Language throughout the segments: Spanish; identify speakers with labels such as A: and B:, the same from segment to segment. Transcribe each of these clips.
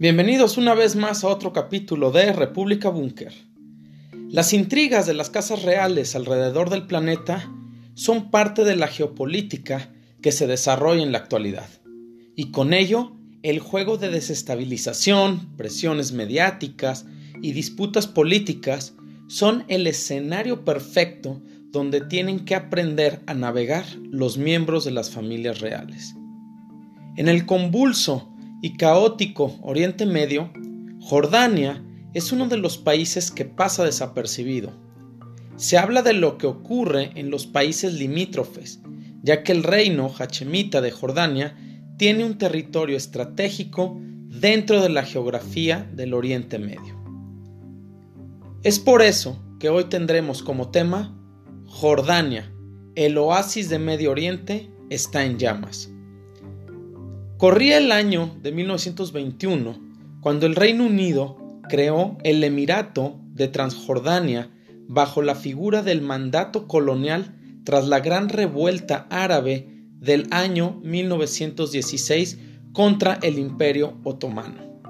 A: Bienvenidos una vez más a otro capítulo de República Búnker. Las intrigas de las casas reales alrededor del planeta son parte de la geopolítica que se desarrolla en la actualidad, y con ello el juego de desestabilización, presiones mediáticas y disputas políticas son el escenario perfecto donde tienen que aprender a navegar los miembros de las familias reales. En el convulso y caótico Oriente Medio, Jordania es uno de los países que pasa desapercibido. Se habla de lo que ocurre en los países limítrofes, ya que el reino hachemita de Jordania tiene un territorio estratégico dentro de la geografía del Oriente Medio. Es por eso que hoy tendremos como tema Jordania, el oasis de Medio Oriente, está en llamas. Corría el año de 1921 cuando el Reino Unido creó el Emirato de Transjordania bajo la figura del mandato colonial tras la gran revuelta árabe del año 1916 contra el Imperio Otomano.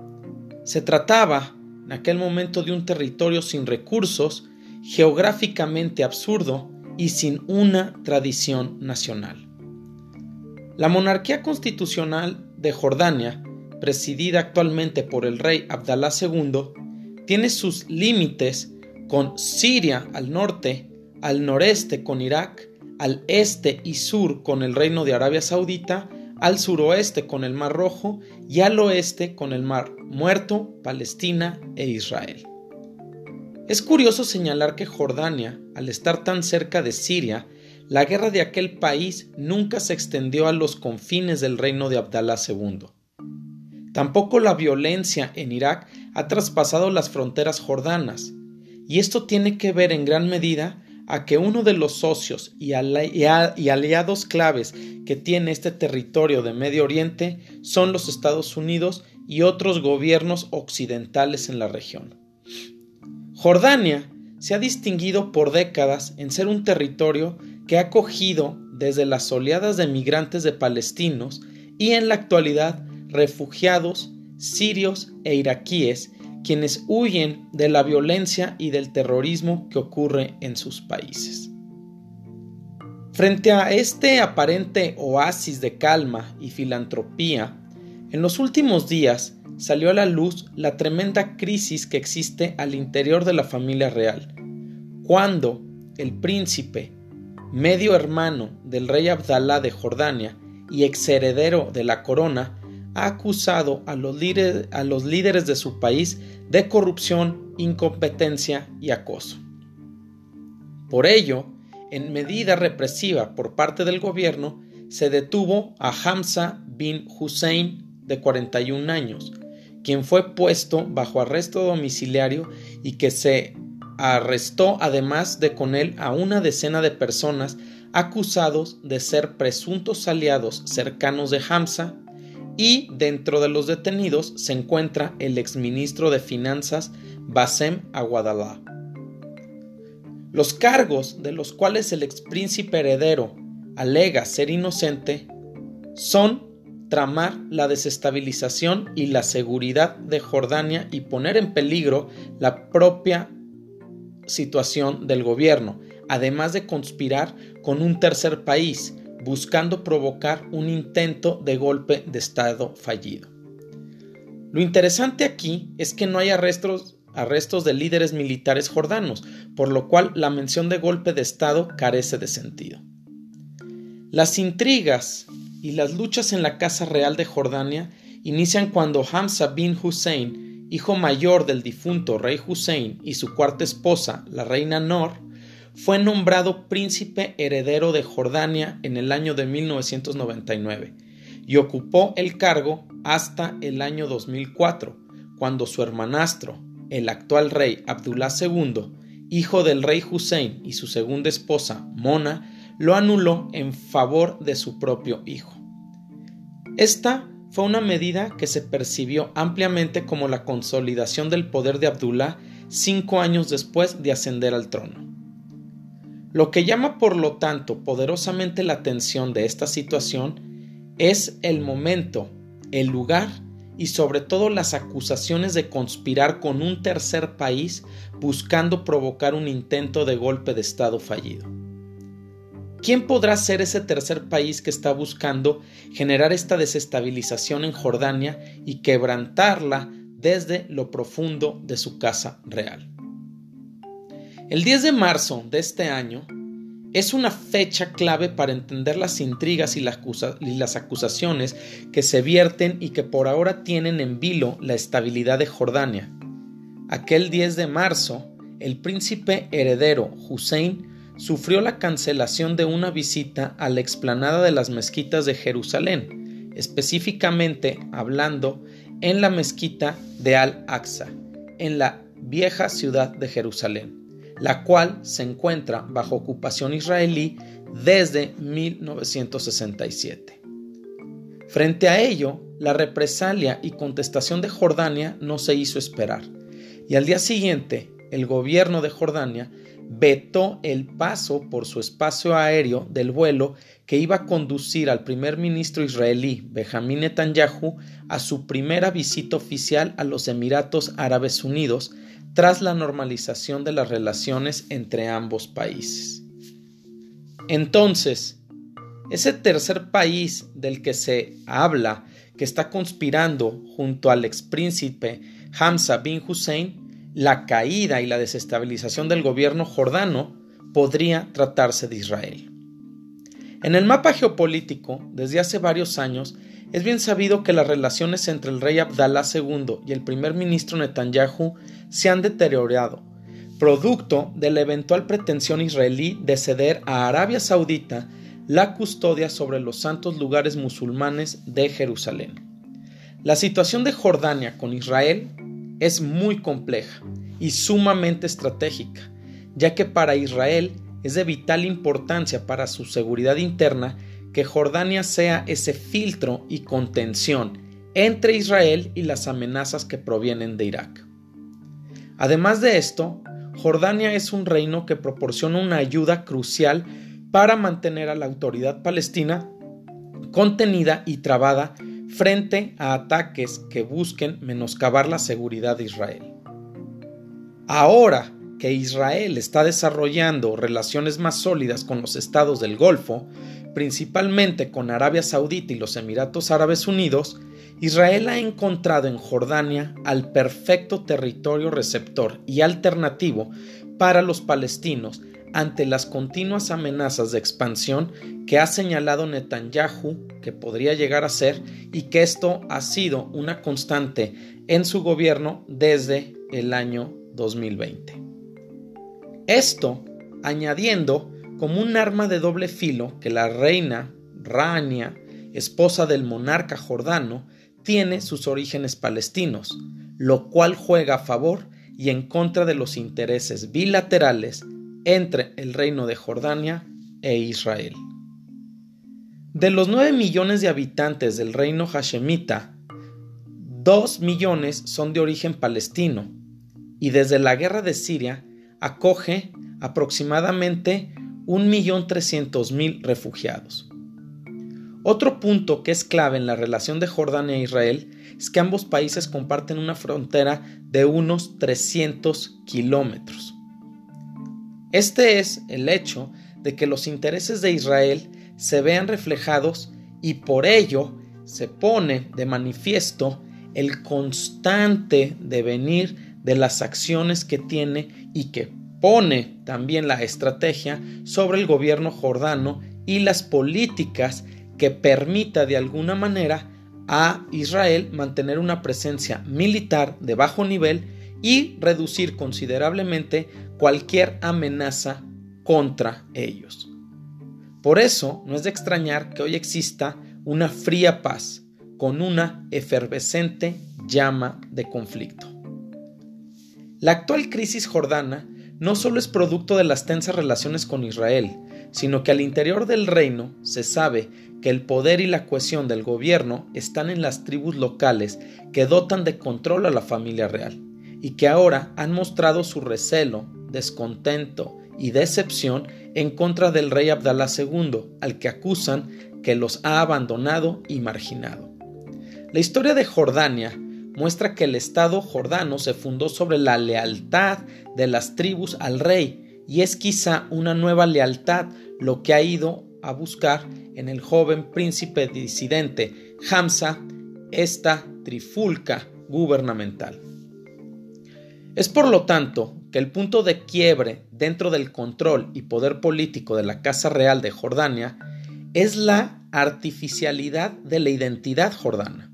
A: Se trataba en aquel momento de un territorio sin recursos, geográficamente absurdo y sin una tradición nacional. La monarquía constitucional de Jordania, presidida actualmente por el rey Abdalá II, tiene sus límites con Siria al norte, al noreste con Irak, al este y sur con el reino de Arabia Saudita, al suroeste con el Mar Rojo y al oeste con el Mar Muerto, Palestina e Israel. Es curioso señalar que Jordania, al estar tan cerca de Siria, la guerra de aquel país nunca se extendió a los confines del reino de Abdalá II. Tampoco la violencia en Irak ha traspasado las fronteras jordanas, y esto tiene que ver en gran medida a que uno de los socios y, aliados claves que tiene este territorio de Medio Oriente son los Estados Unidos y otros gobiernos occidentales en la región. Jordania se ha distinguido por décadas en ser un territorio que ha acogido desde las oleadas de migrantes de palestinos y en la actualidad refugiados sirios e iraquíes quienes huyen de la violencia y del terrorismo que ocurre en sus países. Frente a este aparente oasis de calma y filantropía, en los últimos días salió a la luz la tremenda crisis que existe al interior de la familia real, cuando el príncipe, medio hermano del rey Abdalá de Jordania y exheredero de la corona, ha acusado a los, líderes, a los líderes de su país de corrupción, incompetencia y acoso. Por ello, en medida represiva por parte del gobierno, se detuvo a Hamza bin Hussein, de 41 años, quien fue puesto bajo arresto domiciliario y que se arrestó además de con él a una decena de personas acusados de ser presuntos aliados cercanos de Hamza y dentro de los detenidos se encuentra el exministro de Finanzas Basem Aguadalá. Los cargos de los cuales el expríncipe heredero alega ser inocente son tramar la desestabilización y la seguridad de Jordania y poner en peligro la propia situación del gobierno, además de conspirar con un tercer país, buscando provocar un intento de golpe de Estado fallido. Lo interesante aquí es que no hay arrestos, arrestos de líderes militares jordanos, por lo cual la mención de golpe de Estado carece de sentido. Las intrigas y las luchas en la Casa Real de Jordania inician cuando Hamza bin Hussein, hijo mayor del difunto rey Hussein y su cuarta esposa, la reina Nor, fue nombrado príncipe heredero de Jordania en el año de 1999 y ocupó el cargo hasta el año 2004, cuando su hermanastro, el actual rey Abdullah II, hijo del rey Hussein y su segunda esposa, Mona, lo anuló en favor de su propio hijo. Esta fue una medida que se percibió ampliamente como la consolidación del poder de Abdullah cinco años después de ascender al trono. Lo que llama por lo tanto poderosamente la atención de esta situación es el momento, el lugar y sobre todo las acusaciones de conspirar con un tercer país buscando provocar un intento de golpe de Estado fallido. ¿Quién podrá ser ese tercer país que está buscando generar esta desestabilización en Jordania y quebrantarla desde lo profundo de su casa real? El 10 de marzo de este año es una fecha clave para entender las intrigas y las, acusaciones que se vierten y que por ahora tienen en vilo la estabilidad de Jordania. Aquel 10 de marzo, el príncipe heredero Hussein sufrió la cancelación de una visita a la explanada de las mezquitas de Jerusalén, específicamente hablando en la mezquita de Al-Aqsa, en la vieja ciudad de Jerusalén la cual se encuentra bajo ocupación israelí desde 1967. Frente a ello, la represalia y contestación de Jordania no se hizo esperar, y al día siguiente el gobierno de Jordania vetó el paso por su espacio aéreo del vuelo que iba a conducir al primer ministro israelí Benjamin Netanyahu a su primera visita oficial a los Emiratos Árabes Unidos tras la normalización de las relaciones entre ambos países. Entonces, ese tercer país del que se habla que está conspirando junto al expríncipe Hamza bin Hussein, la caída y la desestabilización del gobierno jordano podría tratarse de Israel. En el mapa geopolítico, desde hace varios años, es bien sabido que las relaciones entre el rey Abdalá II y el primer ministro Netanyahu se han deteriorado, producto de la eventual pretensión israelí de ceder a Arabia Saudita la custodia sobre los santos lugares musulmanes de Jerusalén. La situación de Jordania con Israel es muy compleja y sumamente estratégica, ya que para Israel es de vital importancia para su seguridad interna que Jordania sea ese filtro y contención entre Israel y las amenazas que provienen de Irak. Además de esto, Jordania es un reino que proporciona una ayuda crucial para mantener a la autoridad palestina contenida y trabada frente a ataques que busquen menoscabar la seguridad de Israel. Ahora que Israel está desarrollando relaciones más sólidas con los estados del Golfo, principalmente con Arabia Saudita y los Emiratos Árabes Unidos, Israel ha encontrado en Jordania al perfecto territorio receptor y alternativo para los palestinos ante las continuas amenazas de expansión que ha señalado Netanyahu que podría llegar a ser y que esto ha sido una constante en su gobierno desde el año 2020. Esto añadiendo como un arma de doble filo que la reina Rania, esposa del monarca jordano, tiene sus orígenes palestinos, lo cual juega a favor y en contra de los intereses bilaterales entre el reino de Jordania e Israel. De los 9 millones de habitantes del reino hashemita, 2 millones son de origen palestino y desde la guerra de Siria acoge aproximadamente 1.300.000 refugiados. Otro punto que es clave en la relación de Jordania e Israel es que ambos países comparten una frontera de unos 300 kilómetros. Este es el hecho de que los intereses de Israel se vean reflejados y por ello se pone de manifiesto el constante devenir de las acciones que tiene y que pone también la estrategia sobre el gobierno jordano y las políticas que permita de alguna manera a Israel mantener una presencia militar de bajo nivel y reducir considerablemente cualquier amenaza contra ellos. Por eso no es de extrañar que hoy exista una fría paz con una efervescente llama de conflicto. La actual crisis jordana no solo es producto de las tensas relaciones con Israel, sino que al interior del reino se sabe que el poder y la cohesión del gobierno están en las tribus locales que dotan de control a la familia real, y que ahora han mostrado su recelo, descontento y decepción en contra del rey Abdalá II, al que acusan que los ha abandonado y marginado. La historia de Jordania muestra que el Estado jordano se fundó sobre la lealtad de las tribus al rey y es quizá una nueva lealtad lo que ha ido a buscar en el joven príncipe disidente Hamza esta trifulca gubernamental. Es por lo tanto que el punto de quiebre dentro del control y poder político de la Casa Real de Jordania es la artificialidad de la identidad jordana.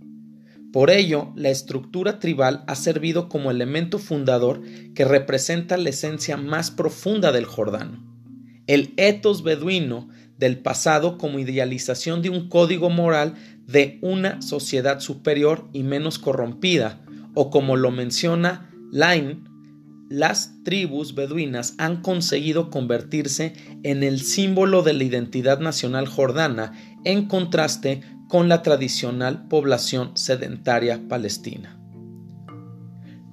A: Por ello, la estructura tribal ha servido como elemento fundador que representa la esencia más profunda del jordano. El etos beduino del pasado como idealización de un código moral de una sociedad superior y menos corrompida, o como lo menciona Lain, las tribus beduinas han conseguido convertirse en el símbolo de la identidad nacional jordana en contraste con la tradicional población sedentaria palestina.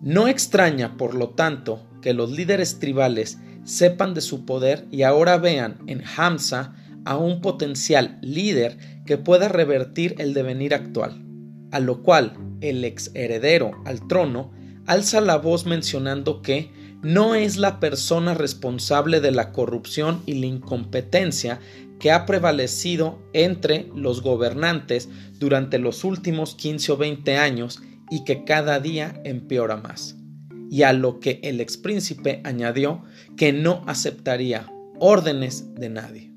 A: No extraña, por lo tanto, que los líderes tribales sepan de su poder y ahora vean en Hamza a un potencial líder que pueda revertir el devenir actual, a lo cual el ex heredero al trono alza la voz mencionando que no es la persona responsable de la corrupción y la incompetencia que ha prevalecido entre los gobernantes durante los últimos 15 o 20 años y que cada día empeora más. Y a lo que el expríncipe añadió que no aceptaría órdenes de nadie.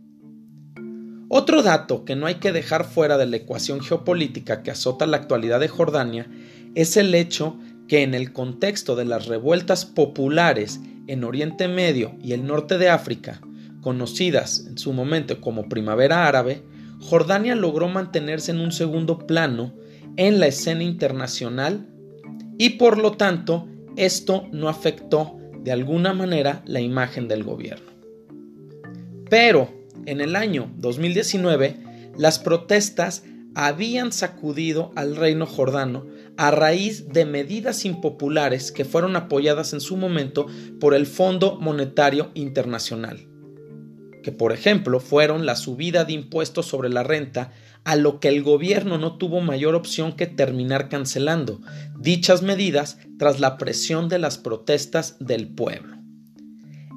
A: Otro dato que no hay que dejar fuera de la ecuación geopolítica que azota la actualidad de Jordania es el hecho que en el contexto de las revueltas populares en Oriente Medio y el norte de África, conocidas en su momento como Primavera Árabe, Jordania logró mantenerse en un segundo plano en la escena internacional y por lo tanto esto no afectó de alguna manera la imagen del gobierno. Pero en el año 2019 las protestas habían sacudido al reino jordano a raíz de medidas impopulares que fueron apoyadas en su momento por el Fondo Monetario Internacional, que por ejemplo fueron la subida de impuestos sobre la renta, a lo que el gobierno no tuvo mayor opción que terminar cancelando dichas medidas tras la presión de las protestas del pueblo.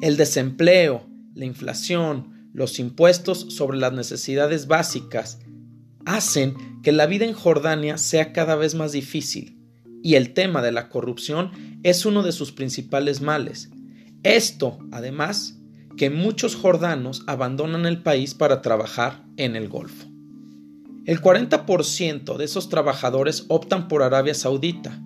A: El desempleo, la inflación, los impuestos sobre las necesidades básicas, hacen que la vida en Jordania sea cada vez más difícil y el tema de la corrupción es uno de sus principales males. Esto, además, que muchos jordanos abandonan el país para trabajar en el Golfo. El 40% de esos trabajadores optan por Arabia Saudita,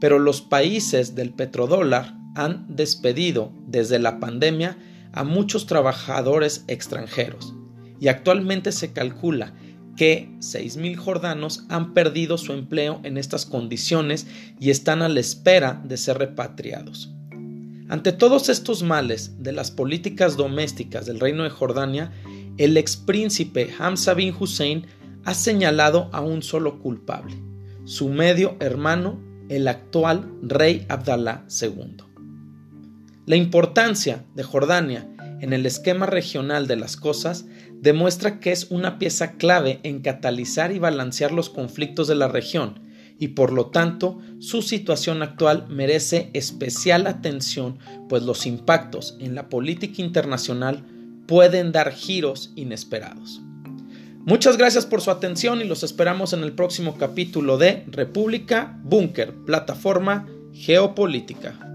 A: pero los países del petrodólar han despedido desde la pandemia a muchos trabajadores extranjeros y actualmente se calcula que 6.000 jordanos han perdido su empleo en estas condiciones y están a la espera de ser repatriados. Ante todos estos males de las políticas domésticas del reino de Jordania, el ex príncipe Hamza bin Hussein ha señalado a un solo culpable, su medio hermano, el actual rey Abdalá II. La importancia de Jordania en el esquema regional de las cosas demuestra que es una pieza clave en catalizar y balancear los conflictos de la región y por lo tanto su situación actual merece especial atención pues los impactos en la política internacional pueden dar giros inesperados. Muchas gracias por su atención y los esperamos en el próximo capítulo de República Búnker, plataforma geopolítica.